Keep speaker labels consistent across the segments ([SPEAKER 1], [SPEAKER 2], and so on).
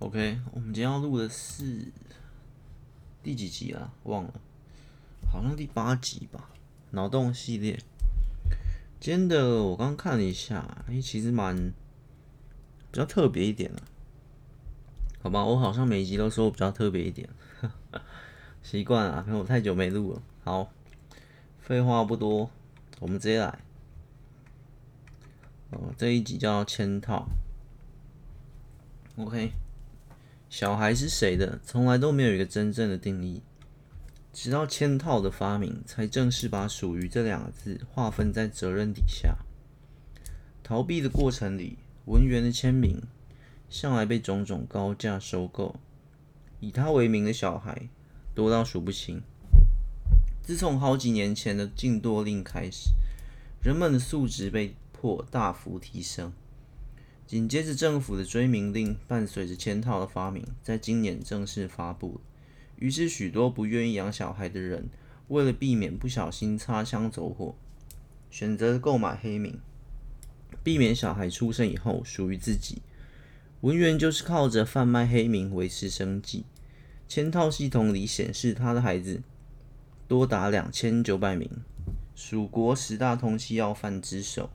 [SPEAKER 1] OK，我们今天要录的是第几集啊？忘了，好像第八集吧。脑洞系列，今天的我刚看了一下，哎、其实蛮比较特别一点的、啊。好吧，我好像每一集都说我比较特别一点，习惯了，因为我太久没录了。好，废话不多，我们直接来。哦，这一集叫嵌套。OK。小孩是谁的？从来都没有一个真正的定义，直到嵌套的发明，才正式把“属于”这两个字划分在责任底下。逃避的过程里，文员的签名向来被种种高价收购，以他为名的小孩多到数不清。自从好几年前的禁堕令开始，人们的素质被迫大幅提升。紧接着，政府的追名令伴随着嵌套的发明，在今年正式发布。于是，许多不愿意养小孩的人，为了避免不小心擦枪走火，选择购买黑名，避免小孩出生以后属于自己。文员就是靠着贩卖黑名维持生计。嵌套系统里显示，他的孩子多达两千九百名，属国十大通缉要犯之首。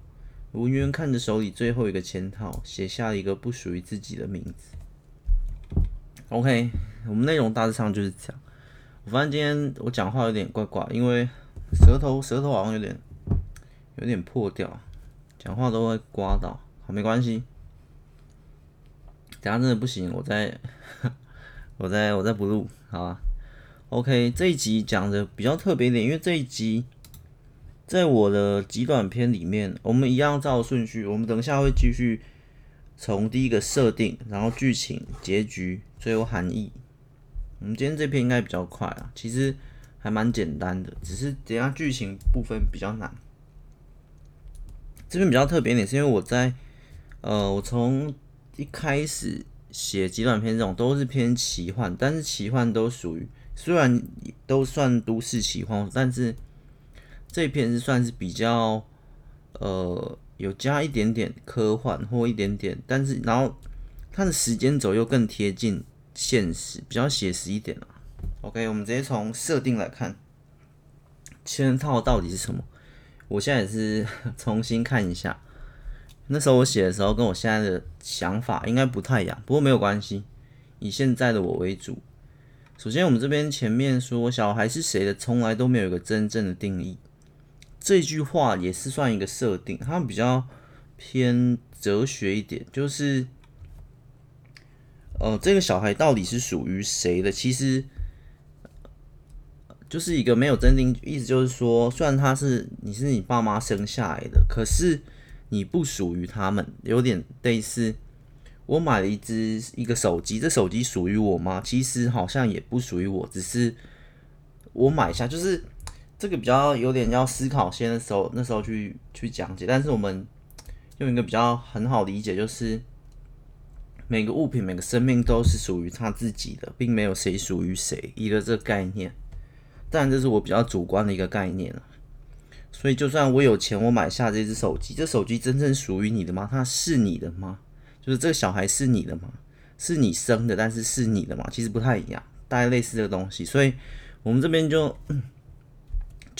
[SPEAKER 1] 文渊看着手里最后一个签套，写下一个不属于自己的名字。OK，我们内容大致上就是这样。我发现今天我讲话有点怪怪，因为舌头舌头好像有点有点破掉，讲话都会刮到。好，没关系，等下真的不行，我再 我再我再不录，好吧？OK，这一集讲的比较特别点，因为这一集。在我的极短篇里面，我们一样照顺序。我们等一下会继续从第一个设定，然后剧情、结局，最后含义。我们今天这篇应该比较快啊，其实还蛮简单的，只是等下剧情部分比较难。这边比较特别一点，是因为我在呃，我从一开始写极短篇这种都是偏奇幻，但是奇幻都属于虽然都算都市奇幻，但是。这篇是算是比较，呃，有加一点点科幻或一点点，但是然后它的时间轴又更贴近现实，比较写实一点啊。OK，我们直接从设定来看，嵌套到底是什么？我现在也是 重新看一下，那时候我写的时候跟我现在的想法应该不太一样，不过没有关系，以现在的我为主。首先，我们这边前面说小孩是谁的，从来都没有一个真正的定义。这句话也是算一个设定，它比较偏哲学一点，就是，呃，这个小孩到底是属于谁的？其实，就是一个没有真定，意思就是说，虽然他是你是你爸妈生下来的，可是你不属于他们，有点类似，我买了一只一个手机，这手机属于我吗？其实好像也不属于我，只是我买下就是。这个比较有点要思考先的时候，那时候去去讲解。但是我们用一个比较很好理解，就是每个物品、每个生命都是属于他自己的，并没有谁属于谁一个这个概念。当然，这是我比较主观的一个概念。所以，就算我有钱，我买下这只手机，这手机真正属于你的吗？它是你的吗？就是这个小孩是你的吗？是你生的，但是是你的吗？其实不太一样，大概类似这个东西。所以我们这边就。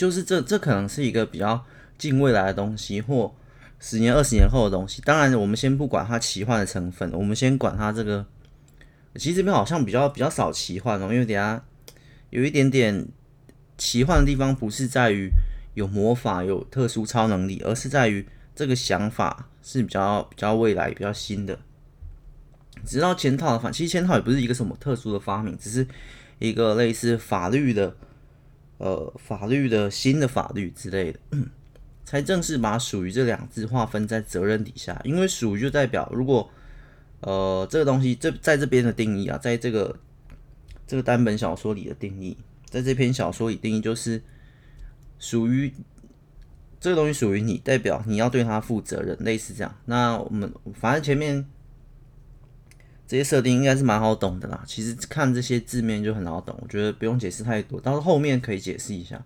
[SPEAKER 1] 就是这，这可能是一个比较近未来的东西，或十年、二十年后的东西。当然，我们先不管它奇幻的成分，我们先管它这个。其实这边好像比较比较少奇幻哦，因为等下有一点点奇幻的地方，不是在于有魔法、有特殊超能力，而是在于这个想法是比较比较未来、比较新的。直到嵌套的发，其实嵌套也不是一个什么特殊的发明，只是一个类似法律的。呃，法律的新的法律之类的，才正式把“属于”这两字划分在责任底下。因为“属于”就代表，如果呃这个东西这在这边的定义啊，在这个这个单本小说里的定义，在这篇小说里定义就是属于这个东西属于你，代表你要对它负责任，类似这样。那我们反正前面。这些设定应该是蛮好懂的啦。其实看这些字面就很好懂，我觉得不用解释太多。到后面可以解释一下，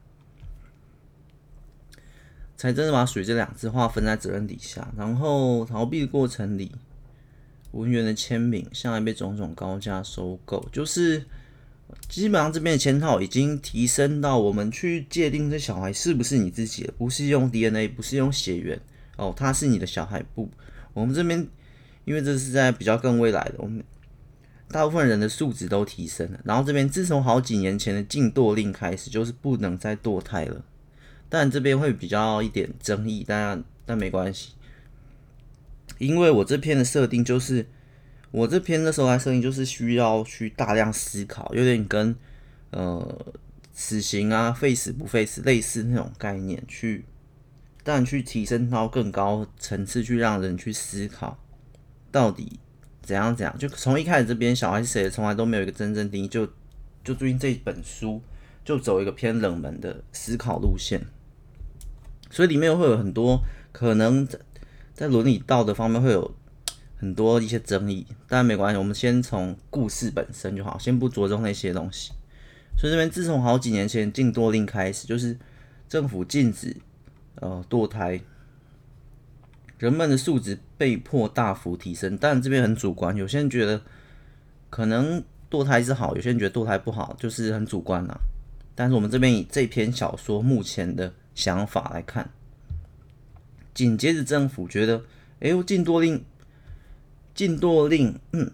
[SPEAKER 1] 才真的把“属于”这两字划分在责任底下。然后逃避的过程里，文员的签名，向来被种种高价收购，就是基本上这边的签套已经提升到我们去界定这小孩是不是你自己的，不是用 DNA，不是用血缘哦，他是你的小孩不？我们这边因为这是在比较更未来的，我们大部分人的素质都提升了，然后这边自从好几年前的禁堕令开始，就是不能再堕胎了，但这边会比较一点争议，但但没关系。因为我这篇的设定就是，我这篇的时候来设定就是需要去大量思考，有点跟呃死刑啊废死不废死类似那种概念去，但去提升到更高层次，去让人去思考到底怎样怎样。就从一开始这边小孩是谁，从来都没有一个真正定义，就就最近这本书就走一个偏冷门的思考路线，所以里面会有很多可能。在伦理道德方面会有很多一些争议，但没关系，我们先从故事本身就好，先不着重那些东西。所以这边自从好几年前禁堕令开始，就是政府禁止呃堕胎，人们的素质被迫大幅提升。但这边很主观，有些人觉得可能堕胎是好，有些人觉得堕胎不好，就是很主观啊。但是我们这边以这篇小说目前的想法来看。紧接着，政府觉得，哎呦，禁堕令，禁堕令，嗯，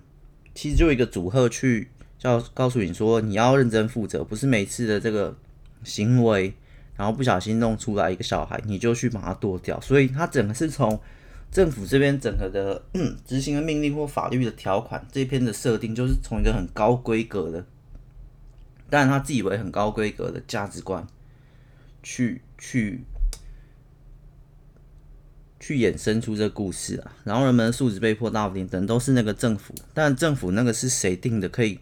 [SPEAKER 1] 其实就一个组合去叫告诉你说，你要认真负责，不是每次的这个行为，然后不小心弄出来一个小孩，你就去把它堕掉。所以，它整个是从政府这边整个的 执行的命令或法律的条款这篇的设定，就是从一个很高规格的，当然他自以为很高规格的价值观去去。去衍生出这个故事啊，然后人们的素质被迫大幅提升，等都是那个政府，但政府那个是谁定的？可以，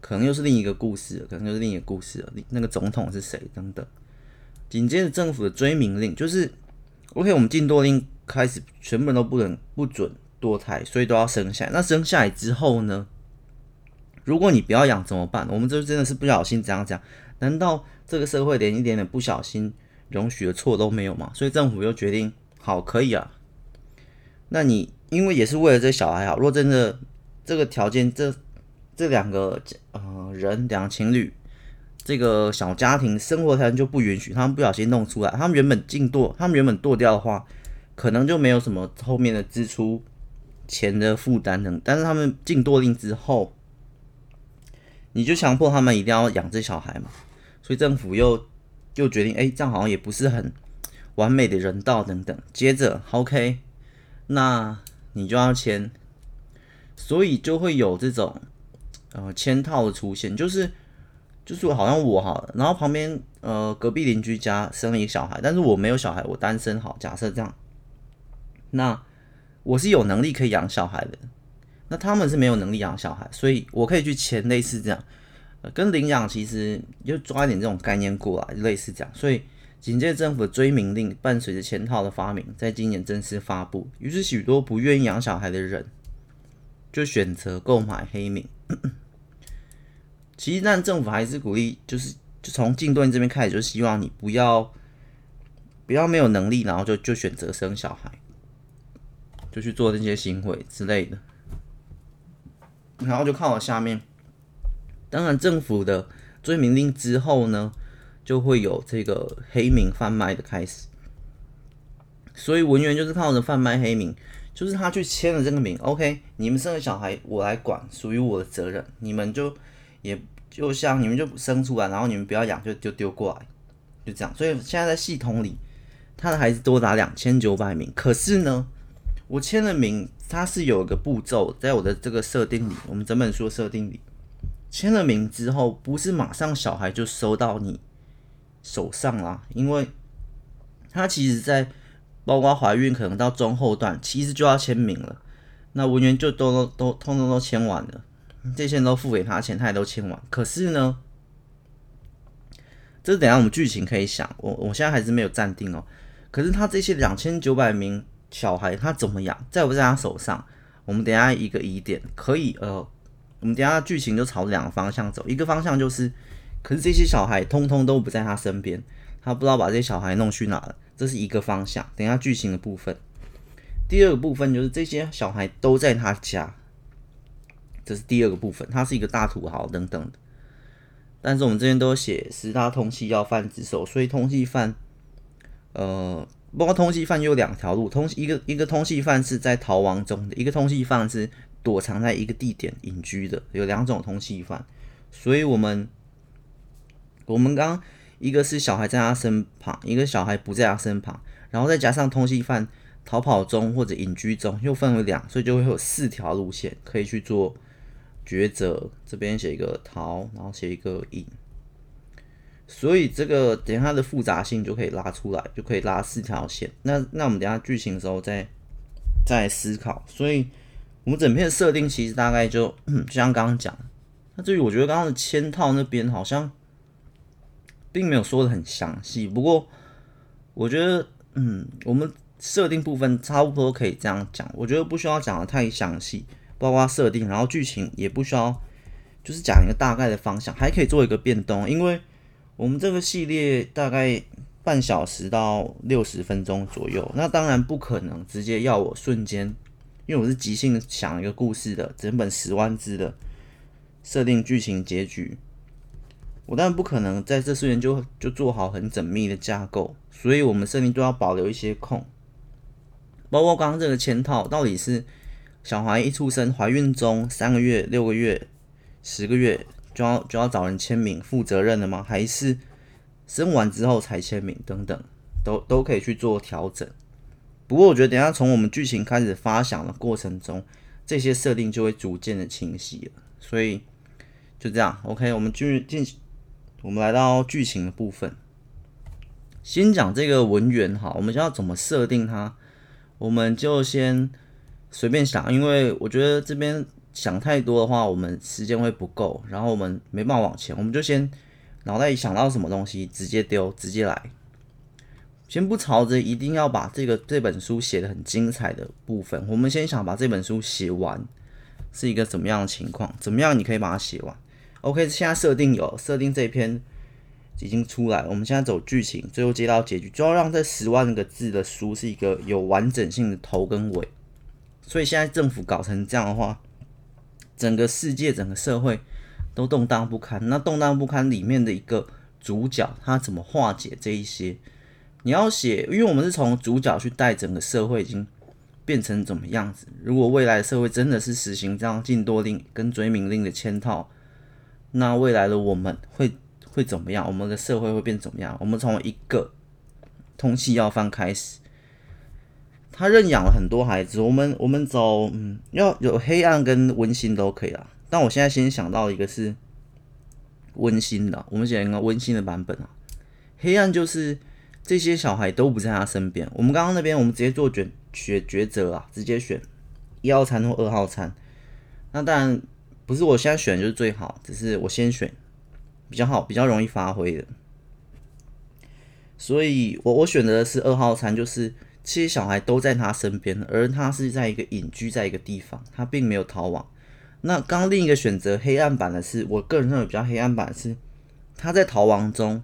[SPEAKER 1] 可能又是另一个故事，可能又是另一个故事了。那个总统是谁？等等。紧接着政府的追名令就是，OK，我们禁多令开始，全部人都不能不准堕胎，所以都要生下来。那生下来之后呢？如果你不要养怎么办？我们这真的是不小心怎样讲？难道这个社会连一点点不小心容许的错都没有吗？所以政府又决定。好，可以啊。那你因为也是为了这小孩好，若真的这个条件，这这两个呃人，两个情侣，这个小家庭生活条件就不允许，他们不小心弄出来，他们原本禁堕，他们原本堕掉的话，可能就没有什么后面的支出、钱的负担等。但是他们禁堕令之后，你就强迫他们一定要养这小孩嘛，所以政府又又决定，哎，这样好像也不是很。完美的人道等等，接着 OK，那你就要签，所以就会有这种呃签套的出现，就是就是好像我好了，然后旁边呃隔壁邻居家生了一个小孩，但是我没有小孩，我单身好，假设这样，那我是有能力可以养小孩的，那他们是没有能力养小孩，所以我可以去签类似这样，跟领养其实就抓一点这种概念过来，类似这样，所以。紧接着，政府的追名令伴随着签套的发明，在今年正式发布。于是，许多不愿意养小孩的人就选择购买黑名。其实，但政府还是鼓励，就是就从禁断这边开始，就希望你不要不要没有能力，然后就就选择生小孩，就去做那些行为之类的。然后就看我下面，当然，政府的追名令之后呢，就会有这个黑名贩卖的开始，所以文员就是靠着贩卖黑名，就是他去签了这个名，OK，你们生了小孩我来管，属于我的责任，你们就也就像你们就生出来，然后你们不要养就就丢过来，就这样。所以现在在系统里，他的孩子多达两千九百名，可是呢，我签了名，它是有一个步骤，在我的这个设定里，我们整本书的设定里，签了名之后，不是马上小孩就收到你。手上啦，因为他其实在包括怀孕可能到中后段，其实就要签名了。那文员就都都都通通都签完了，这些都付给他钱，他也都签完。可是呢，这等下我们剧情可以想，我我现在还是没有暂定哦。可是他这些两千九百名小孩，他怎么养，在不在他手上？我们等下一个疑点可以呃，我们等下剧情就朝两个方向走，一个方向就是。可是这些小孩通通都不在他身边，他不知道把这些小孩弄去哪了，这是一个方向。等下剧情的部分，第二个部分就是这些小孩都在他家，这是第二个部分，他是一个大土豪等等。但是我们这边都写十大通缉要犯之首，所以通缉犯，呃，包括通缉犯有两条路，通一个一个通缉犯是在逃亡中的，一个通缉犯是躲藏在一个地点隐居的，有两种通缉犯。所以我们我们刚一个是小孩在他身旁，一个小孩不在他身旁，然后再加上通缉犯逃跑中或者隐居中，又分为两，所以就会有四条路线可以去做。抉择这边写一个逃，然后写一个隐，所以这个等下它的复杂性就可以拉出来，就可以拉四条线。那那我们等下剧情的时候再再思考。所以我们整篇的设定其实大概就就像刚刚讲，那至于我觉得刚刚的嵌套那边好像并没有说的很详细，不过我觉得嗯，我们设定部分差不多可以这样讲，我觉得不需要讲的太详细。包括设定，然后剧情也不需要，就是讲一个大概的方向，还可以做一个变动。因为我们这个系列大概半小时到六十分钟左右，那当然不可能直接要我瞬间，因为我是即兴想一个故事的，整本十万字的设定剧情结局，我当然不可能在这瞬间就就做好很缜密的架构，所以我们设定都要保留一些空，包括刚刚这个嵌套到底是。小孩一出生，怀孕中三个月、六个月、十个月就要就要找人签名负责任的吗？还是生完之后才签名？等等，都都可以去做调整。不过我觉得，等下从我们剧情开始发想的过程中，这些设定就会逐渐的清晰了。所以就这样，OK，我们进进，我们来到剧情的部分，先讲这个文员哈，我们要怎么设定它？我们就先。随便想，因为我觉得这边想太多的话，我们时间会不够，然后我们没办法往前，我们就先脑袋里想到什么东西直接丢，直接来，先不朝着一定要把这个这本书写的很精彩的部分，我们先想把这本书写完是一个怎么样的情况，怎么样你可以把它写完。OK，现在设定有设定这篇已经出来，我们现在走剧情，最后接到结局，就要让这十万个字的书是一个有完整性的头跟尾。所以现在政府搞成这样的话，整个世界、整个社会都动荡不堪。那动荡不堪里面的一个主角，他怎么化解这一些？你要写，因为我们是从主角去带整个社会已经变成怎么样子。如果未来社会真的是实行这样禁多令跟追名令的嵌套，那未来的我们会会怎么样？我们的社会会变怎么样？我们从一个通气要犯开始。他认养了很多孩子，我们我们走，嗯，要有黑暗跟温馨都可以啦。但我现在先想到一个是温馨的，我们选一个温馨的版本啊。黑暗就是这些小孩都不在他身边。我们刚刚那边我们直接做选选抉择啊，直接选一号餐或二号餐。那当然不是我现在选就是最好，只是我先选比较好，比较容易发挥的。所以我我选择的是二号餐，就是。这些小孩都在他身边，而他是在一个隐居在一个地方，他并没有逃亡。那刚刚另一个选择黑暗版的是，我个人认为比较黑暗版的是他在逃亡中，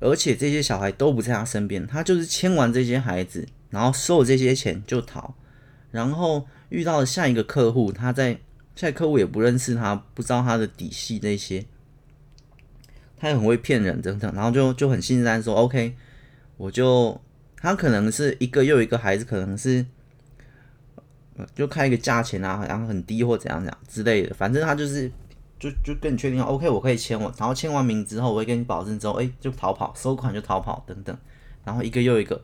[SPEAKER 1] 而且这些小孩都不在他身边，他就是牵完这些孩子，然后收了这些钱就逃，然后遇到了下一个客户，他在下一客户也不认识他，不知道他的底细这些，他也很会骗人等等，然后就就很信任说 OK，我就。他可能是一个又一个孩子，可能是就开一个价钱啊，然后很低或怎样怎样之类的，反正他就是就就跟你确定，OK，我可以签我，然后签完名之后，我会跟你保证之后，哎，就逃跑，收款就逃跑等等，然后一个又一个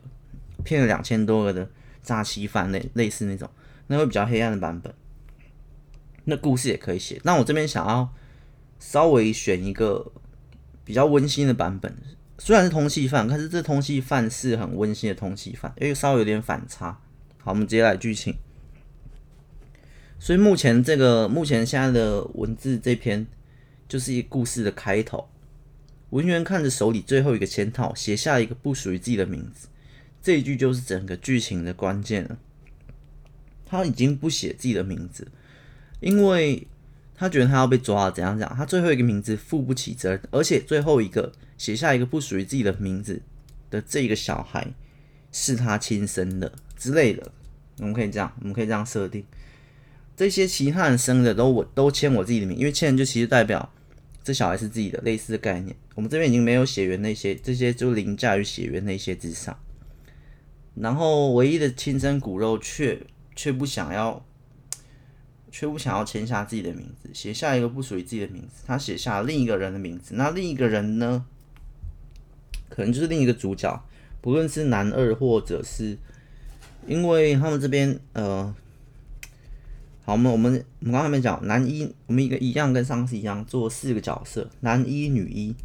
[SPEAKER 1] 骗了两千多个的诈欺犯类类似那种，那会比较黑暗的版本。那故事也可以写，那我这边想要稍微选一个比较温馨的版本。虽然是通缉犯，但是这通缉犯是很温馨的通缉犯，因为稍微有点反差。好，我们直接来剧情。所以目前这个目前现在的文字这篇就是一个故事的开头。文员看着手里最后一个签套，写下一个不属于自己的名字。这一句就是整个剧情的关键了。他已经不写自己的名字，因为。他觉得他要被抓了，怎样讲？他最后一个名字负不起责任，而且最后一个写下一个不属于自己的名字的这个小孩是他亲生的之类的。我们可以这样，我们可以这样设定。这些其他人生的都我都签我自己的名，因为签就其实代表这小孩是自己的，类似的概念。我们这边已经没有血缘那些，这些就凌驾于血缘那些之上。然后唯一的亲生骨肉却却不想要，却不想要签下自己的名字，写下一个不属于自己的名字，他写下另一个人的名字。那另一个人呢，可能就是另一个主角，不论是男二或者是，因为他们这边呃。好，我们我们我们刚才没讲男一，我们一个一样跟上次一样做四个角色，男一女一。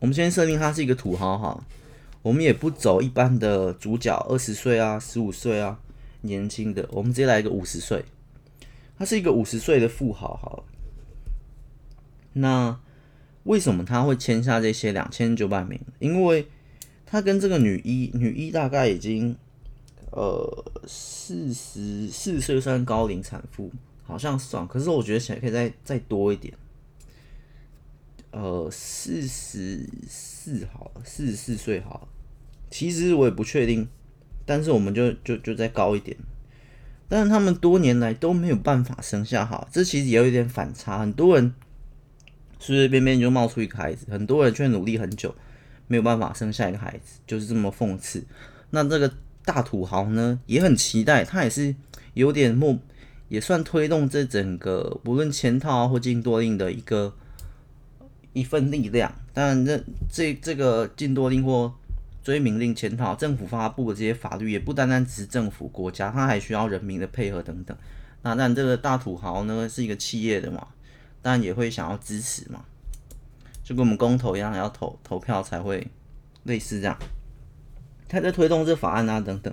[SPEAKER 1] 我们先设定他是一个土豪哈，我们也不走一般的主角二十岁啊、十五岁啊年轻的，我们直接来一个五十岁，他是一个五十岁的富豪哈。那为什么他会签下这些两千九百名？因为他跟这个女一，女一大概已经。呃，四十四岁算高龄产妇，好像算，可是我觉得现在可以再再多一点。呃，四十四好了，四十四岁好。其实我也不确定，但是我们就就就再高一点。但是他们多年来都没有办法生下好，这其实也有一点反差。很多人随随便便就冒出一个孩子，很多人却努力很久没有办法生下一个孩子，就是这么讽刺。那这个。大土豪呢也很期待，他也是有点莫，也算推动这整个不论前套或禁多令的一个一份力量。当然，这这这个禁多令或追名令签套，政府发布的这些法律也不单单只是政府国家，他还需要人民的配合等等。那但这个大土豪呢是一个企业的嘛，当然也会想要支持嘛，就跟我们公投一样，要投投票才会类似这样。他在推动这法案啊，等等，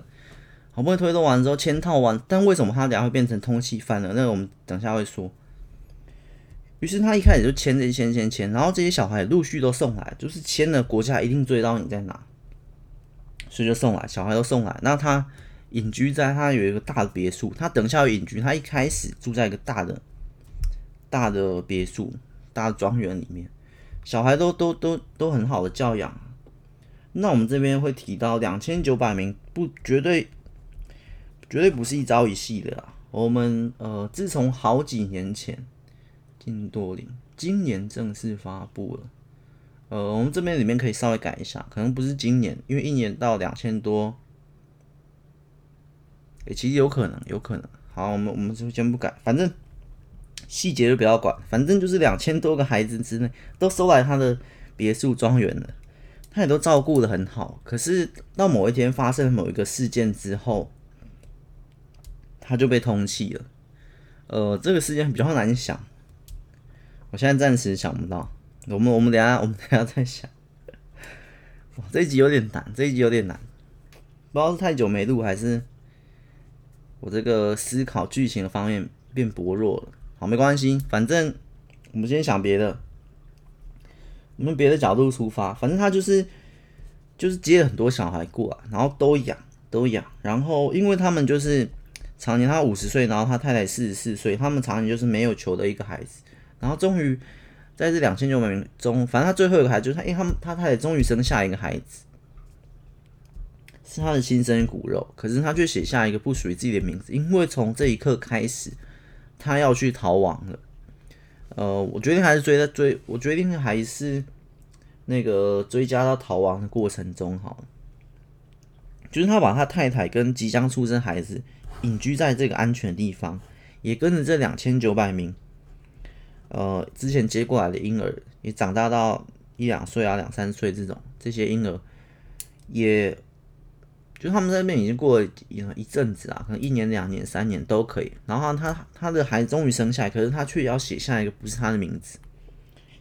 [SPEAKER 1] 好不容易推动完之后签套完，但为什么他俩会变成通缉犯呢？那我们等下会说。于是他一开始就签这些签签签，然后这些小孩陆续都送来，就是签了，国家一定追到你在哪，所以就送来，小孩都送来。那他隐居在他有一个大的别墅，他等一下有隐居，他一开始住在一个大的大的别墅、大的庄园里面，小孩都都都都很好的教养。那我们这边会提到两千九百名，不绝对，绝对不是一朝一夕的啦。我们呃，自从好几年前金多林，今年正式发布了。呃，我们这边里面可以稍微改一下，可能不是今年，因为一年到两千多，也、其实有可能，有可能。好，我们我们就先不改，反正细节就不要管，反正就是两千多个孩子之内都收来他的别墅庄园了。他也都照顾的很好，可是到某一天发生某一个事件之后，他就被通缉了。呃，这个事件比较难想，我现在暂时想不到。我们我们等下 我们等下再想。哇，这一集有点难，这一集有点难，不知道是太久没录还是我这个思考剧情的方面变薄弱了。好，没关系，反正我们先想别的。我们别的角度出发，反正他就是就是接了很多小孩过来，然后都养都养，然后因为他们就是常年他五十岁，然后他太太四十四岁，他们常年就是没有求的一个孩子，然后终于在这两千九百名中，反正他最后一个孩子就是他，因为他们他太太终于生下一个孩子，是他的亲生骨肉，可是他却写下一个不属于自己的名字，因为从这一刻开始，他要去逃亡了。呃，我决定还是追在追，我决定还是那个追加到逃亡的过程中，好了，就是他把他太太跟即将出生孩子隐居在这个安全的地方，也跟着这两千九百名，呃，之前接过来的婴儿也长大到一两岁啊，两三岁这种这些婴儿也。就他们在那边已经过了一阵子啊，可能一年、两年、三年都可以。然后他他的孩子终于生下来，可是他却要写下一个不是他的名字，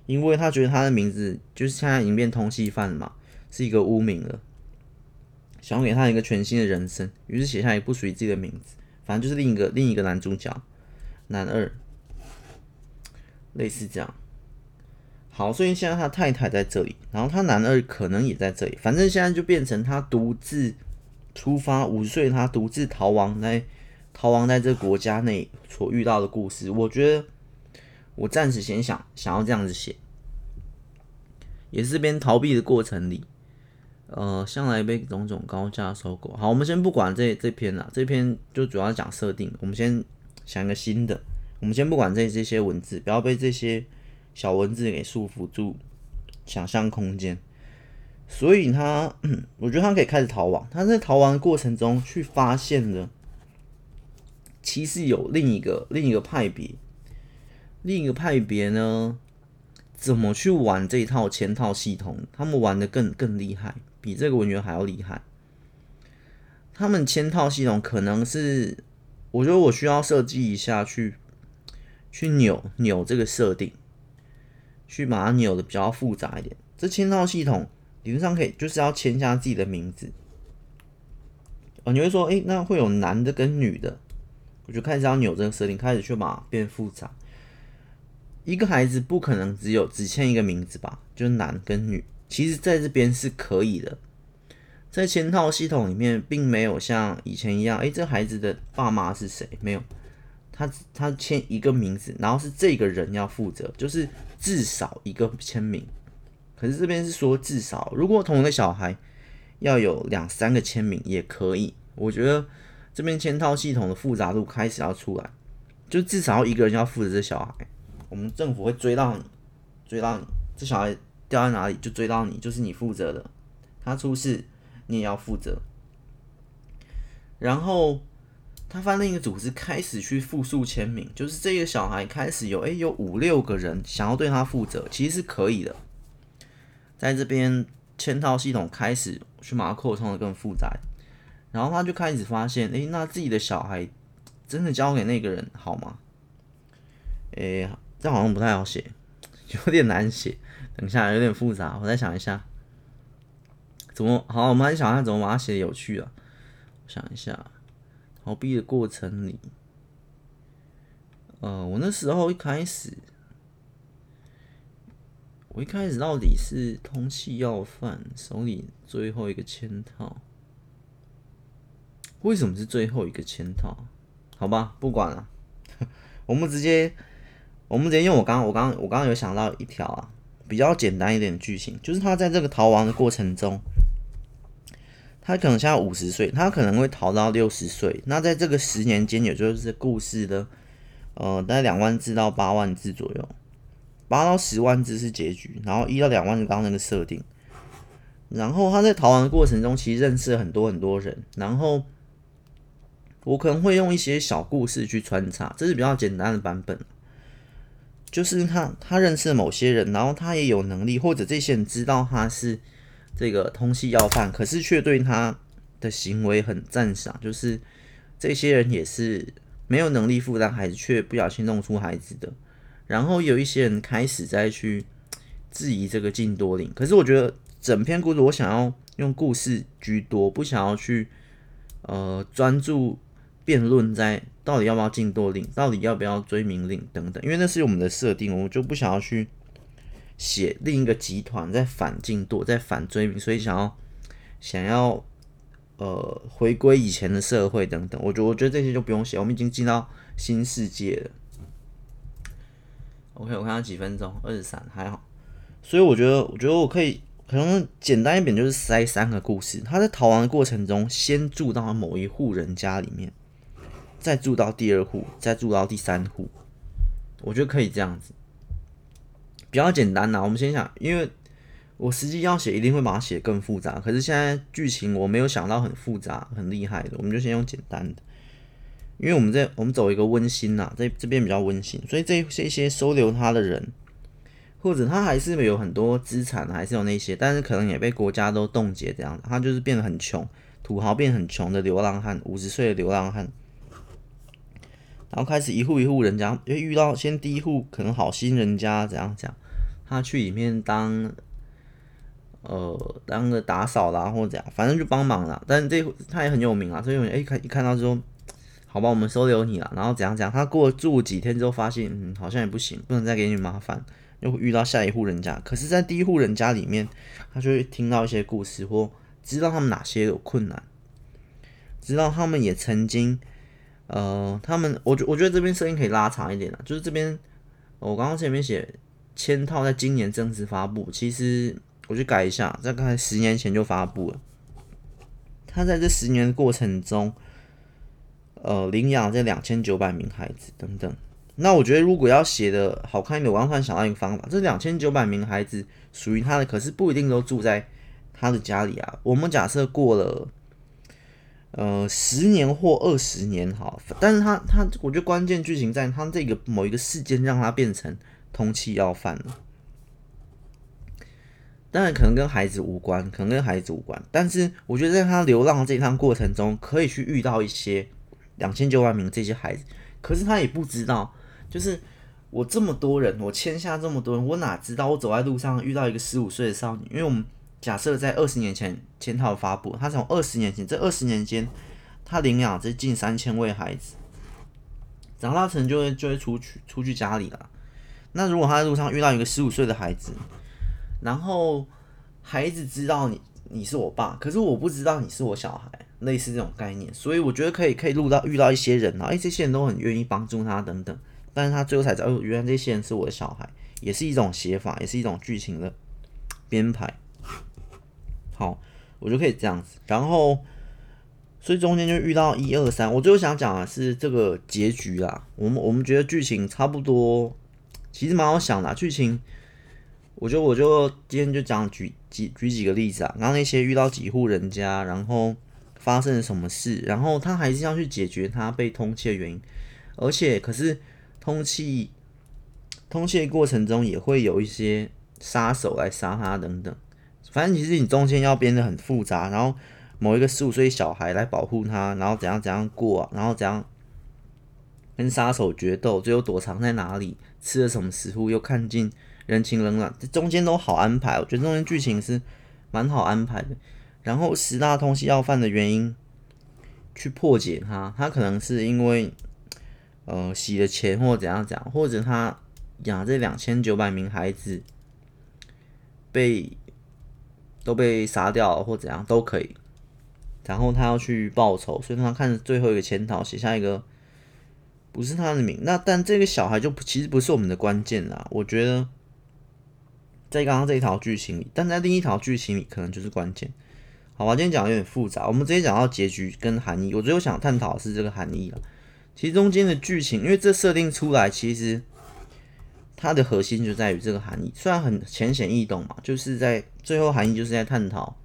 [SPEAKER 1] 因为他觉得他的名字就是现在已经变通缉犯了嘛，是一个污名了，想要给他一个全新的人生，于是写下一个不属于自己的名字，反正就是另一个另一个男主角，男二，类似这样。好，所以现在他太太在这里，然后他男二可能也在这里，反正现在就变成他独自。出发五岁，他独自逃亡在逃亡在这国家内所遇到的故事，我觉得我暂时先想想要这样子写，也是边逃避的过程里，呃，向来被种种高价收购。好，我们先不管这这篇了，这篇就主要讲设定，我们先想一个新的。我们先不管这这些文字，不要被这些小文字给束缚住想象空间。所以他，我觉得他可以开始逃亡。他在逃亡的过程中，去发现了其实有另一个另一个派别，另一个派别呢，怎么去玩这一套嵌套系统？他们玩的更更厉害，比这个文员还要厉害。他们嵌套系统可能是，我觉得我需要设计一下去，去扭扭这个设定，去把它扭的比较复杂一点。这嵌套系统理论上可以，就是要签下自己的名字。哦，你会说，诶，那会有男的跟女的，我就开始要扭这个设定，开始去把它变复杂。一个孩子不可能只有只签一个名字吧？就是男跟女，其实在这边是可以的。在嵌套系统里面，并没有像以前一样，诶，这孩子的爸妈是谁？没有，他他签一个名字，然后是这个人要负责，就是至少一个签名。可是这边是说至少，如果同一个小孩要有两三个签名也可以。我觉得这边签套系统的复杂度开始要出来，就至少要一个人要负责这小孩。我们政府会追到你，追到你，这小孩掉在哪里就追到你，就是你负责的。他出事。你也要负责。然后他翻另一个组织开始去复数签名，就是这个小孩开始有诶、有五六个人想要对他负责，其实是可以的。在这边嵌套系统开始去把它扩充的更复杂，然后他就开始发现，诶、那自己的小孩真的交给那个人好吗？诶、这好像不太好写，有点难写。等一下，有点复杂，我再想一下。怎么好？我们还想一下怎么把它写得有趣啊？我想一下，逃避的过程里，呃，我那时候一开始，我一开始到底是通气要犯手里最后一个签套，为什么是最后一个签套？好吧，不管了，我们直接，我们直接用我刚我刚刚我刚刚有想到一条啊，比较简单一点的剧情，就是他在这个逃亡的过程中。他可能现在五十岁，他可能会逃到六十岁。那在这个十年间，也就是故事的呃，大概两万字到八万字左右，八到十万字是结局，然后一到两万字刚刚那个设定。然后他在逃亡的过程中，其实认识了很多很多人。然后我可能会用一些小故事去穿插，这是比较简单的版本。就是他他认识了某些人，然后他也有能力，或者这些人知道他是。这个通缉要犯，可是却对他的行为很赞赏，就是这些人也是没有能力负担孩子，却不小心弄出孩子的。然后有一些人开始在去质疑这个禁多令，可是我觉得整篇故事我想要用故事居多，不想要去呃专注辩论在到底要不要禁多令，到底要不要追名令等等，因为那是我们的设定，我就不想要去。写另一个集团在反进度，在反追名，所以想要想要呃回归以前的社会等等。我觉得我觉得这些就不用写，我们已经进到新世界了。OK，我看到几分钟，二十三还好。所以我觉得我觉得我可以可能简单一点，就是塞三个故事。他在逃亡的过程中，先住到某一户人家里面，再住到第二户，再住到第三户。我觉得可以这样子。比较简单呐，我们先想，因为我实际要写，一定会把它写更复杂。可是现在剧情我没有想到很复杂、很厉害的，我们就先用简单的。因为我们这我们走一个温馨呐，这这边比较温馨，所以这这些收留他的人，或者他还是有很多资产，还是有那些，但是可能也被国家都冻结这样，他就是变得很穷，土豪变很穷的流浪汉，五十岁的流浪汉。然后开始一户一户人家，因为遇到先第一户可能好心人家怎样讲。他去里面当，呃，当个打扫啦，或者怎样，反正就帮忙啦。但这他也很有名啊，所以哎，看一看到之后，好吧，我们收留你了。然后怎样怎样，他过住几天之后发现，嗯，好像也不行，不能再给你麻烦，又遇到下一户人家。可是，在第一户人家里面，他就会听到一些故事，或知道他们哪些有困难，知道他们也曾经，呃，他们，我觉我觉得这边声音可以拉长一点啊，就是这边，我刚刚前面写。签套在今年正式发布，其实我去改一下，在刚才十年前就发布了。他在这十年的过程中，呃领养这两千九百名孩子等等。那我觉得如果要写的好看一点，我刚才想到一个方法，这两千九百名孩子属于他的，可是不一定都住在他的家里啊。我们假设过了。呃，十年或二十年好，但是他他，我觉得关键剧情在他这个某一个事件让他变成通气要犯了。当然可能跟孩子无关，可能跟孩子无关，但是我觉得在他流浪这一趟过程中，可以去遇到一些两千九百名这些孩子，可是他也不知道，就是我这么多人，我签下这么多人，我哪知道我走在路上遇到一个十五岁的少女，因为我们。假设在二十年前签套发布，他从二十年前这二十年间，他领养这近三千位孩子，长大成就会就会出去出去家里了。那如果他在路上遇到一个十五岁的孩子，然后孩子知道你你是我爸，可是我不知道你是我小孩，类似这种概念，所以我觉得可以可以录到遇到一些人啊，哎，这些人都很愿意帮助他等等，但是他最后才知道，哦，原来这些人是我的小孩，也是一种写法，也是一种剧情的编排。好，我就可以这样子，然后，所以中间就遇到一二三。我最后想讲的是这个结局啦。我们我们觉得剧情差不多，其实蛮好想的。剧情，我就我就今天就讲举举举几个例子啊。然后那些遇到几户人家，然后发生了什么事，然后他还是要去解决他被通缉的原因，而且可是通气通气的过程中也会有一些杀手来杀他等等。反正其实你中间要编得很复杂，然后某一个十五岁小孩来保护他，然后怎样怎样过啊，然后怎样跟杀手决斗，最后躲藏在哪里，吃了什么食物，又看尽人情冷暖，这中间都好安排。我觉得中间剧情是蛮好安排的。然后十大通缉要犯的原因去破解他，他可能是因为呃洗了钱或怎样怎样，或者他养这两千九百名孩子被。都被杀掉了或怎样都可以，然后他要去报仇，所以他看着最后一个潜逃，写下一个不是他的名。那但这个小孩就其实不是我们的关键啦，我觉得在刚刚这一条剧情里，但在另一条剧情里可能就是关键。好吧，今天讲的有点复杂，我们直接讲到结局跟含义。我最后想探讨的是这个含义了。其实中间的剧情，因为这设定出来，其实。它的核心就在于这个含义，虽然很浅显易懂嘛，就是在最后含义就是在探讨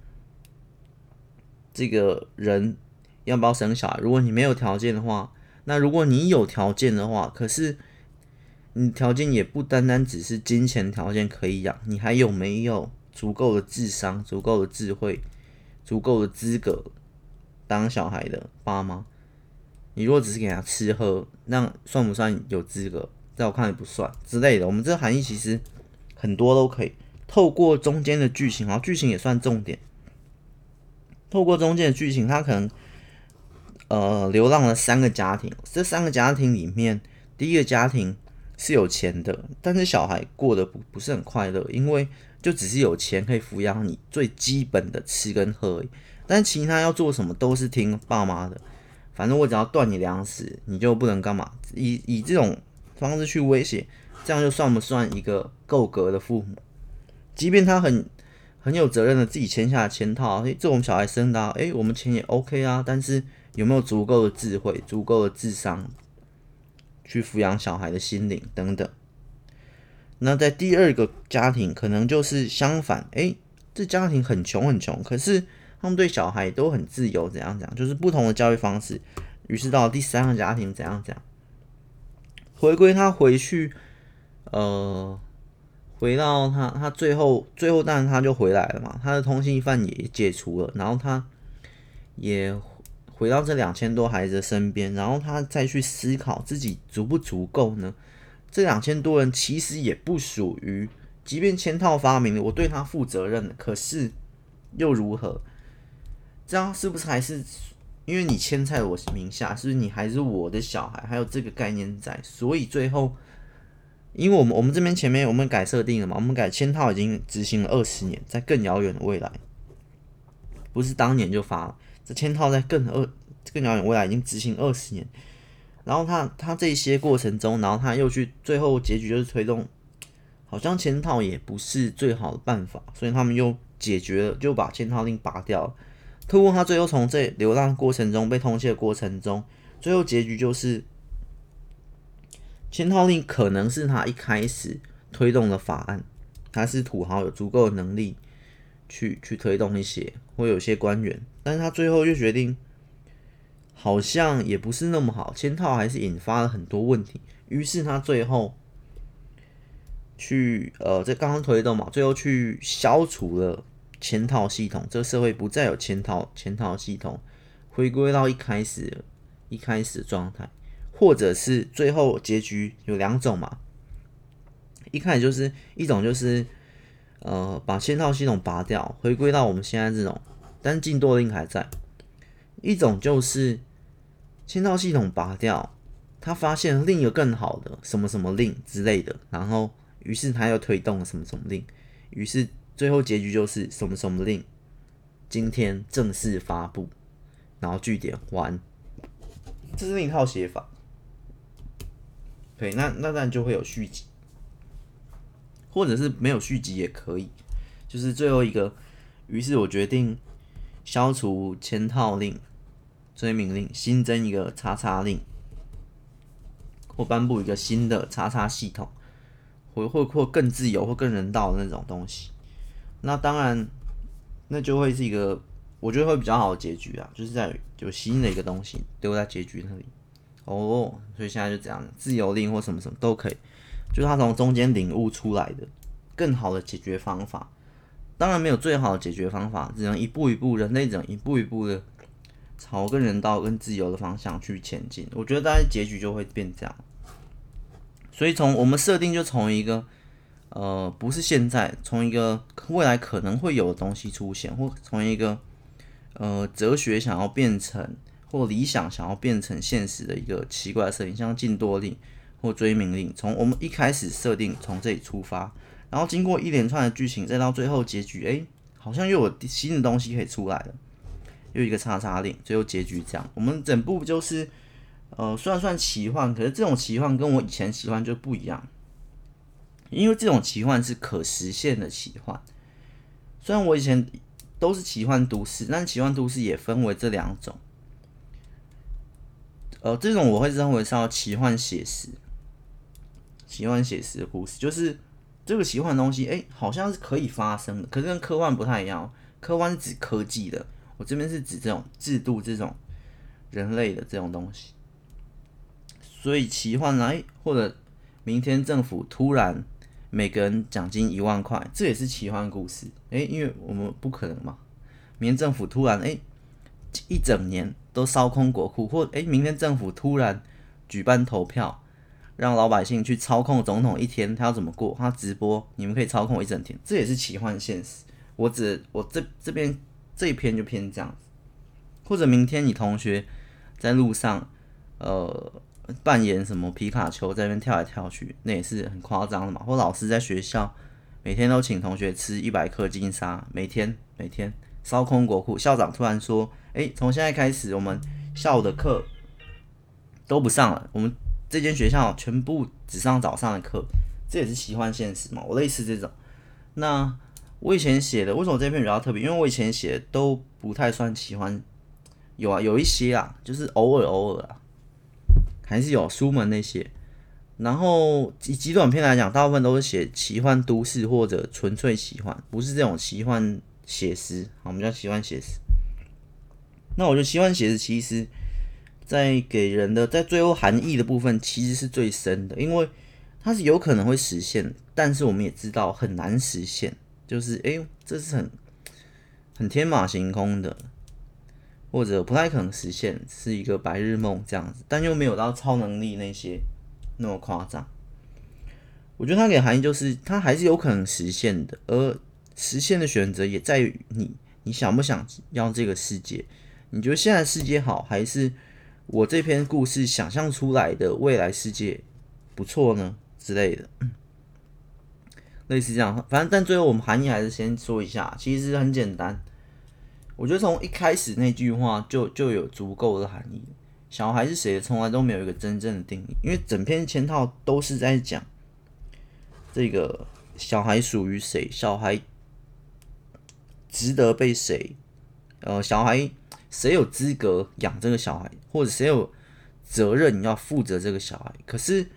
[SPEAKER 1] 这个人要不要生小孩。如果你没有条件的话，那如果你有条件的话，可是你条件也不单单只是金钱条件可以养，你还有没有足够的智商、足够的智慧、足够的资格当小孩的爸妈？你如果只是给他吃喝，那算不算有资格？在我看也不算之类的，我们这含义其实很多都可以透过中间的剧情，然后剧情也算重点。透过中间的剧情，他可能呃流浪了三个家庭，这三个家庭里面，第一个家庭是有钱的，但是小孩过得不不是很快乐，因为就只是有钱可以抚养你最基本的吃跟喝，但其他要做什么都是听爸妈的，反正我只要断你粮食，你就不能干嘛，以以这种。方式去威胁，这样就算不算一个够格的父母？即便他很很有责任的自己签下签套，诶，这种小孩生的，诶，我们钱也 OK 啊。但是有没有足够的智慧、足够的智商去抚养小孩的心灵等等？那在第二个家庭，可能就是相反，诶，这家庭很穷很穷，可是他们对小孩都很自由，怎样怎样，就是不同的教育方式。于是到第三个家庭，怎样怎样。回归他回去，呃，回到他他最后最后，当然他就回来了嘛。他的通缉犯也解除了，然后他也回到这两千多孩子的身边，然后他再去思考自己足不足够呢？这两千多人其实也不属于，即便签套发明了，我对他负责任，可是又如何？这样是不是还是？因为你签在我名下，是不是你还是我的小孩？还有这个概念在，所以最后，因为我们我们这边前面我们改设定了嘛，我们改签套已经执行了二十年，在更遥远的未来，不是当年就发，这签套在更二更遥远未来已经执行二十年，然后他他这些过程中，然后他又去最后结局就是推动，好像签套也不是最好的办法，所以他们又解决了，就把签套令拔掉了。透过他最后从这流浪过程中被通缉的过程中，最后结局就是，签套令可能是他一开始推动的法案，他是土豪有足够的能力去去推动一些，会有些官员，但是他最后又决定，好像也不是那么好，签套还是引发了很多问题，于是他最后去呃，这刚刚推动嘛，最后去消除了签套系统，这个社会不再有签套签套系统。回归到一开始一开始状态，或者是最后结局有两种嘛？一开始就是一种就是呃把签套系统拔掉，回归到我们现在这种，但进度令还在；一种就是签套系统拔掉，他发现另一个更好的什么什么令之类的，然后于是他又推动了什么什么令，于是最后结局就是什么什么令今天正式发布。然后据点完，这是另一套写法。对，那那当然就会有续集，或者是没有续集也可以。就是最后一个，于是我决定消除签套令、追名令，新增一个叉叉令，或颁布一个新的叉叉系统，或或或更自由或更人道的那种东西。那当然，那就会是一个。我觉得会比较好的结局啊，就是在有新的一个东西丢在结局那里哦，所以现在就这样，自由令或什么什么都可以，就是他从中间领悟出来的更好的解决方法。当然没有最好的解决方法，只能一步一步，人类只能一步一步的朝更人道、更自由的方向去前进。我觉得大概结局就会变这样。所以从我们设定就从一个呃不是现在，从一个未来可能会有的东西出现，或从一个。呃，哲学想要变成或理想想要变成现实的一个奇怪的设定，像禁多令或追名令，从我们一开始设定从这里出发，然后经过一连串的剧情，再到最后结局，哎，好像又有新的东西可以出来了，又一个叉叉令，最后结局这样。我们整部就是，呃，虽然算奇幻，可是这种奇幻跟我以前奇幻就不一样，因为这种奇幻是可实现的奇幻，虽然我以前。都是奇幻都市，但奇幻都市也分为这两种。呃，这种我会认为是要奇幻写实，奇幻写实的故事，就是这个奇幻东西，哎、好像是可以发生的，可是跟科幻不太一样。科幻是指科技的，我这边是指这种制度、这种人类的这种东西。所以奇幻来，或者明天政府突然。每个人奖金一万块，这也是奇幻故事。哎，因为我们不可能嘛，明天政府突然哎，一整年都烧空国库，或哎，明天政府突然举办投票，让老百姓去操控总统一天，他要怎么过？他直播，你们可以操控一整天，这也是奇幻现实。我只我这这边这一篇就偏这样子，或者明天你同学在路上，呃。扮演什么皮卡丘在那边跳来跳去，那也是很夸张的嘛。或老师在学校每天都请同学吃一百克金沙，每天每天烧空国库。校长突然说：“哎、欸，从现在开始，我们下午的课都不上了，我们这间学校全部只上早上的课。”这也是奇幻现实嘛。我类似这种。那我以前写的，为什么这篇比较特别？因为我以前写的都不太算奇幻，有啊，有一些啊，就是偶尔偶尔啊。还是有书门那些，然后以极短篇来讲，大部分都是写奇幻都市或者纯粹奇幻，不是这种奇幻写实。我们叫奇幻写实。那我觉得奇幻写实其实，在给人的在最后含义的部分，其实是最深的，因为它是有可能会实现，但是我们也知道很难实现，就是哎、这是很很天马行空的。或者不太可能实现，是一个白日梦这样子，但又没有到超能力那些那么夸张。我觉得它给含义就是，它还是有可能实现的，而实现的选择也在于你，你想不想要这个世界？你觉得现在世界好，还是我这篇故事想象出来的未来世界不错呢？之类的，类似这样。反正，但最后我们含义还是先说一下，其实很简单。我觉得从一开始那句话就就有足够的含义。小孩是谁，从来都没有一个真正的定义，因为整篇签套都是在讲这个小孩属于谁，小孩值得被谁，呃，小孩谁有资格养这个小孩，或者谁有责任，你要负责这个小孩。可是，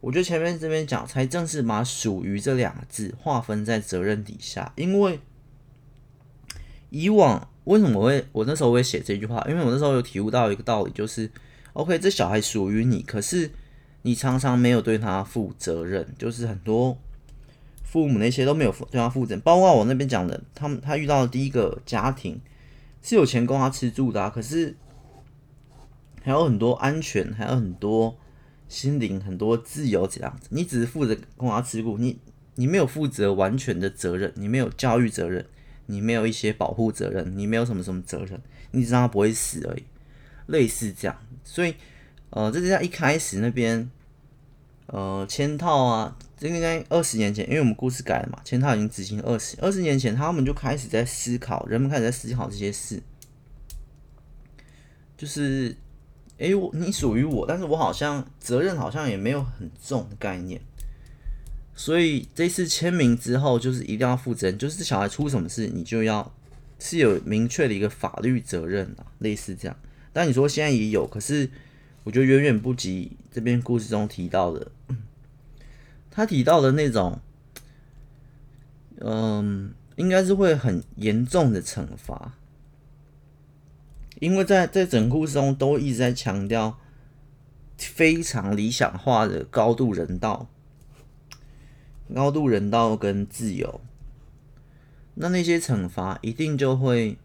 [SPEAKER 1] 我觉得前面这边讲，才正是把“属于”这两个字划分在责任底下。因为以往为什么会我那时候会写这句话？因为我那时候有体悟到一个道理，就是，OK，这小孩属于你，可是你常常没有对他负责任，就是很多父母那些都没有对他负责。包括我那边讲的，他们他遇到的第一个家庭是有钱供他吃住的，可是。还有很多安全，还有很多心灵，很多自由这样子。你只是负责供他吃苦，你你没有负责完全的责任，你没有教育责任，你没有一些保护责任，你没有什么什么责任，你只让他不会死而已，类似这样。所以，呃，这是在一开始那边，呃，嵌套啊，应该二十年前，因为我们故事改了嘛，前套已经执行二十二十年前，他们就开始在思考，人们开始在思考这些事，就是。诶、欸，我你属于我，但是我好像责任好像也没有很重的概念，所以这次签名之后，就是一定要负责任，就是小孩出什么事，你就要是有明确的一个法律责任啊，类似这样。但你说现在也有，可是我觉得远远不及这边故事中提到的，他提到的那种，嗯，应该是会很严重的惩罚。因为在在整故事中都一直在强调非常理想化的高度人道、高度人道跟自由，那那些惩罚一定就会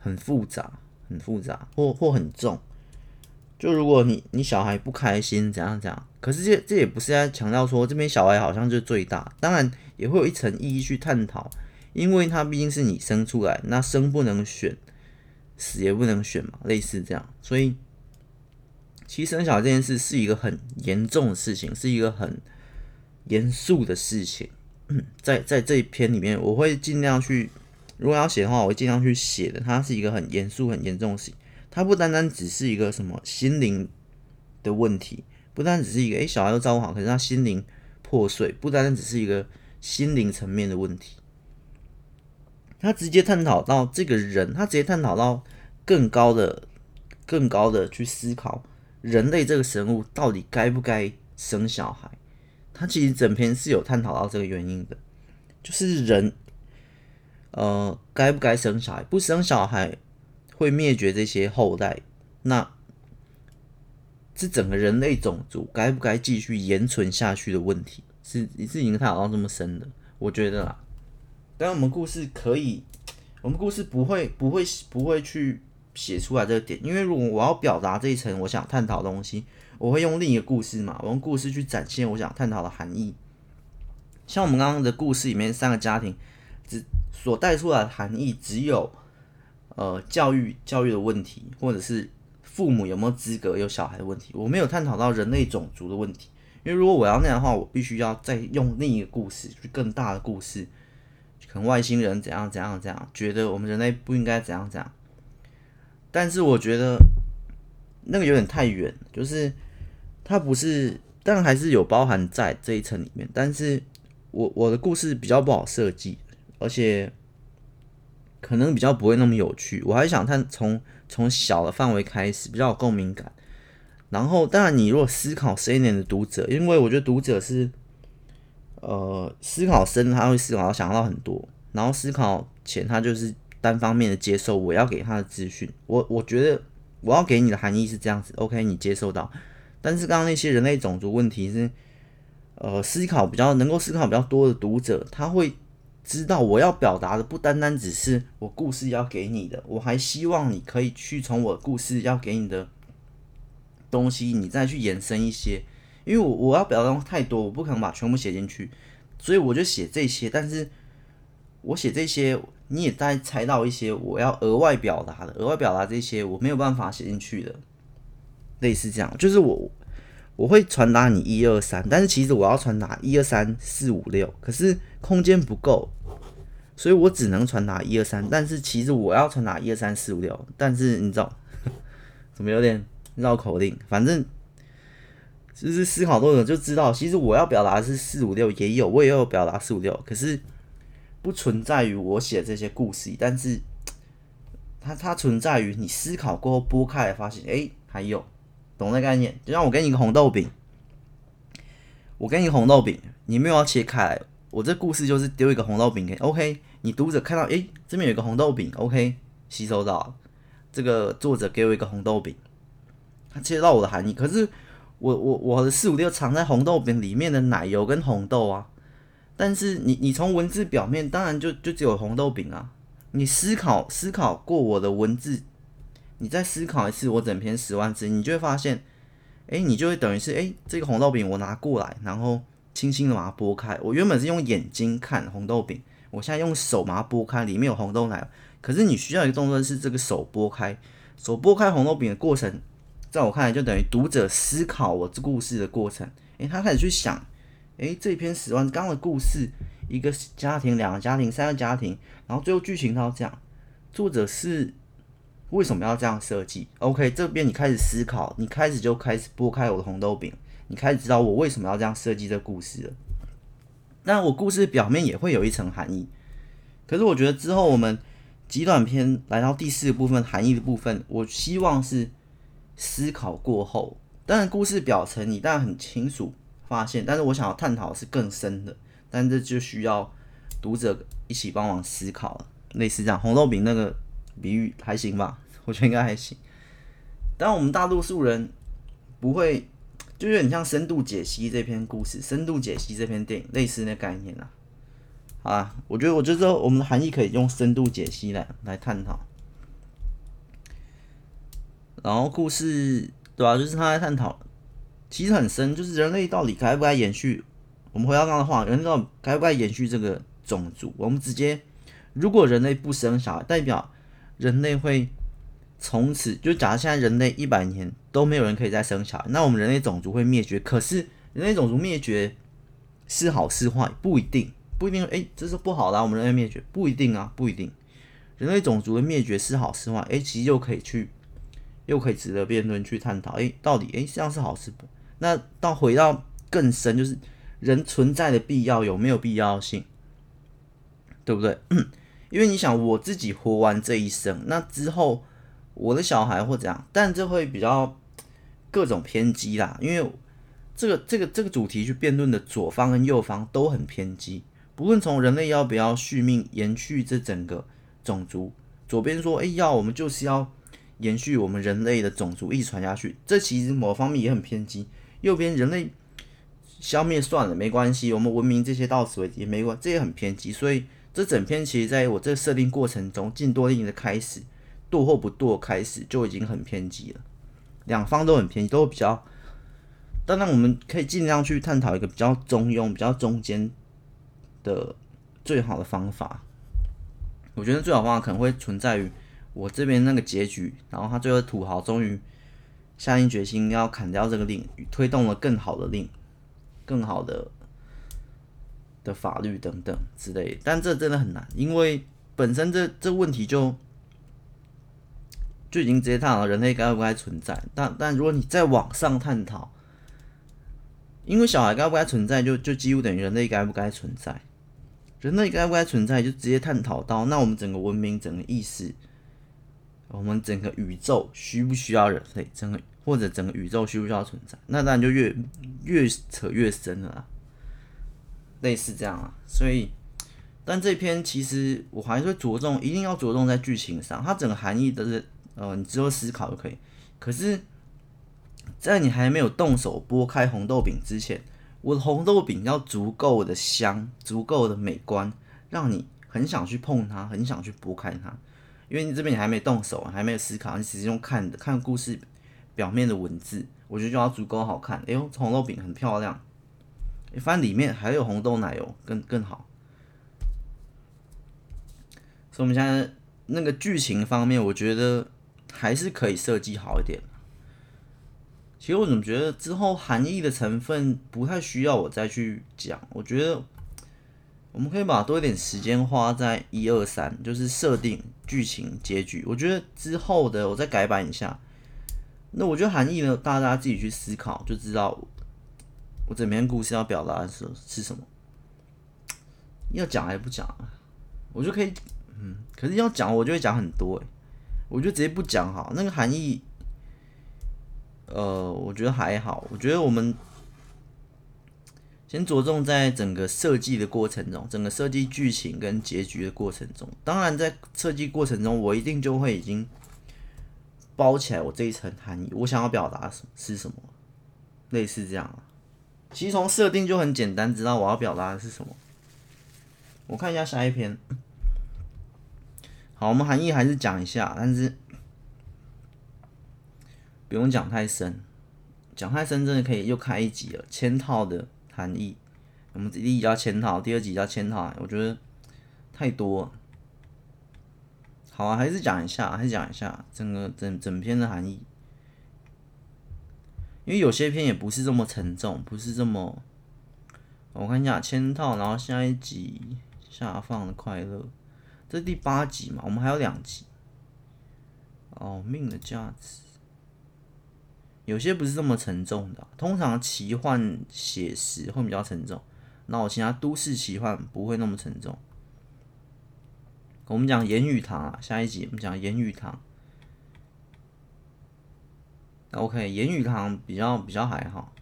[SPEAKER 1] 很复杂、很复杂或或很重。就如果你你小孩不开心怎样怎样，可是这这也不是在强调说这边小孩好像就最大，当然也会有一层意义去探讨，因为他毕竟是你生出来，那生不能选。死也不能选嘛，类似这样，所以其实生小孩这件事是一个很严重的事情，是一个很严肃的事情。在在这一篇里面，我会尽量去，如果要写的话，我会尽量去写的。它是一个很严肃、很严重的事，它不单单只是一个什么心灵的问题，不单只是一个诶、欸，小孩都照顾好，可是他心灵破碎，不单单只是一个心灵层面的问题。他直接探讨到这个人，他直接探讨到更高的、更高的去思考人类这个生物到底该不该生小孩。他其实整篇是有探讨到这个原因的，就是人，呃，该不该生小孩？不生小孩会灭绝这些后代，那是整个人类种族该不该继续延存下去的问题，是是已经探讨到这么深的，我觉得啦。但我们故事可以，我们故事不会不会不会去写出来这个点，因为如果我要表达这一层我想探讨的东西，我会用另一个故事嘛，我用故事去展现我想探讨的含义。像我们刚刚的故事里面三个家庭，只所带出来的含义只有，呃，教育教育的问题，或者是父母有没有资格有小孩的问题，我没有探讨到人类种族的问题，因为如果我要那样的话，我必须要再用另一个故事，去更大的故事。可能外星人怎样怎样怎样，觉得我们人类不应该怎样怎样，但是我觉得那个有点太远，就是它不是，但还是有包含在这一层里面。但是我我的故事比较不好设计，而且可能比较不会那么有趣。我还想看从从小的范围开始，比较有共鸣感。然后，当然你如果思考深一点的读者，因为我觉得读者是。呃，思考深，他会思考到想到很多，然后思考浅，他就是单方面的接受我要给他的资讯。我我觉得我要给你的含义是这样子，OK，你接受到。但是刚刚那些人类种族问题是，呃，思考比较能够思考比较多的读者，他会知道我要表达的不单单只是我故事要给你的，我还希望你可以去从我故事要给你的东西，你再去延伸一些。因为我我要表达太多，我不可能把全部写进去，所以我就写这些。但是我写这些，你也在猜到一些我要额外表达的，额外表达这些我没有办法写进去的，类似这样。就是我我会传达你一二三，但是其实我要传达一二三四五六，可是空间不够，所以我只能传达一二三。但是其实我要传达一二三四五六，但是你知道 怎么有点绕口令，反正。就是思考多了就知道，其实我要表达是四五六也有，我也有表达四五六，可是不存在于我写这些故事，但是它它存在于你思考过后拨开来发现，哎、还有，懂那概念？就像我给你一个红豆饼，我给你红豆饼，你没有要切开来，我这故事就是丢一个红豆饼给，OK？你读者看到，诶、这边有一个红豆饼，OK？吸收到这个作者给我一个红豆饼，他切到我的含义。可是我我我的四五六藏在红豆饼里面的奶油跟红豆啊，但是你你从文字表面，当然就就只有红豆饼啊。你思考思考过我的文字，你再思考一次我整篇十万字，你就会发现，哎，你就会等于是，哎，这个红豆饼我拿过来，然后轻轻的把它剥开。我原本是用眼睛看红豆饼，我现在用手把它剥开，里面有红豆奶。可是你需要一个动作是这个手剥开，手剥开红豆饼的过程，在我看来就等于读者思考我这故事的过程。诶，他开始去想，诶，这篇十万刚的故事，一个家庭、两个家庭、三个家庭，然后最后剧情到这样，作者是为什么要这样设计？OK，这边你开始思考，你开始就开始剥开我的红豆饼，你开始知道我为什么要这样设计这故事了。那我故事表面也会有一层含义，可是我觉得之后我们。极短篇来到第四部分，含义的部分，我希望是思考过后，当然故事表层你当然很清楚发现，但是我想要探讨是更深的，但这就需要读者一起帮忙思考了。类似这样，红豆饼那个比喻还行吧？我觉得应该还行。但我们大多数人不会，就有点像深度解析这篇故事，深度解析这篇电影，类似那概念啊。啊，我觉得，我觉得我们的含义可以用深度解析来来探讨。然后故事，对吧、就是他在探讨，其实很深，就是人类到底该不该延续？我们回到刚刚的话，人类到底该不该延续这个种族？我们直接，如果人类不生小孩，代表人类会从此就假设现在人类一百年都没有人可以再生小孩，那我们人类种族会灭绝。可是人类种族灭绝是好是坏，不一定。不一定，哎，这是不好的，我们人类灭绝不一定啊，不一定。人类种族的灭绝是好是坏？哎，其实又可以去，又可以值得辩论去探讨。哎，到底哎这样是好是不？那到回到更深，就是人存在的必要有没有必要性？对不对？因为你想，我自己活完这一生，那之后我的小孩或怎样，但这会比较各种偏激啦。因为这个这个这个主题去辩论的左方跟右方都很偏激。不论从人类要不要续命、延续这整个种族，左边说，哎，要我们就是要延续我们人类的种族一直传下去，这其实某方面也很偏激。右边人类消灭算了，没关系，我们文明这些到此为止也没关，这也很偏激。所以这整篇其实在我这设定过程中，尽多令的开始，剁或不剁开始就已经很偏激了，两方都很偏激，都比较。当然，我们可以尽量去探讨一个比较中庸、比较中间。的最好的方法，我觉得最好方法可能会存在于我这边那个结局，然后他最后土豪终于下定决心要砍掉这个令，推动了更好的令，更好的的法律等等之类。但这真的很难，因为本身这这问题就就已经直接探讨人类该不该存在。但但如果你再往上探讨，因为小孩该不该存在就，就几乎等于人类该不该存在。人类该不该存在，就直接探讨到，那我们整个文明、整个意识，我们整个宇宙需不需要人类？整个或者整个宇宙需不需要存在？那当然就越越扯越深了，类似这样啊。所以，但这篇其实我还是着重，一定要着重在剧情上，它整个含义都是，呃，你之后思考就可以。可是，在你还没有动手剥开红豆饼之前。我的红豆饼要足够的香，足够的美观，让你很想去碰它，很想去剥开它。因为你这边你还没动手，还没有思考，你只是用看的，看故事表面的文字，我觉得就要足够好看。哎呦，红豆饼很漂亮，发现里面还有红豆奶油，更更好。所以我们现在那个剧情方面，我觉得还是可以设计好一点。其实我怎么觉得之后含义的成分不太需要我再去讲？我觉得我们可以把多一点时间花在一二三，就是设定剧情结局。我觉得之后的我再改版一下。那我觉得含义呢，大家自己去思考就知道我整篇故事要表达的是是什么。要讲还是不讲？我就可以，嗯，可是要讲我就会讲很多，我就直接不讲哈，那个含义。呃，我觉得还好。我觉得我们先着重在整个设计的过程中，整个设计剧情跟结局的过程中。当然，在设计过程中，我一定就会已经包起来我这一层含义，我想要表达什是什么，类似这样。其实从设定就很简单，知道我要表达的是什么。我看一下下一篇。好，我们含义还是讲一下，但是不用讲太深，讲太深真的可以又开一集了。嵌套的含义，我们第一集叫嵌套，第二集叫嵌套，我觉得太多。好啊，还是讲一下，还是讲一下整个整整篇的含义，因为有些篇也不是这么沉重，不是这么。我看一下嵌套，然后下一集下放的快乐。这第八集嘛？我们还有两集。哦，命的价值，有些不是这么沉重的。通常奇幻写实会比较沉重，那我其他都市奇幻不会那么沉重。我们讲言语堂啊，下一集我们讲言语堂。OK，言语堂比较比较还好。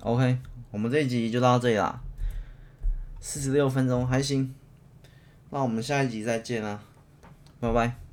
[SPEAKER 1] OK，我们这一集就到这里啦。四十六分钟还行，那我们下一集再见啦，拜拜。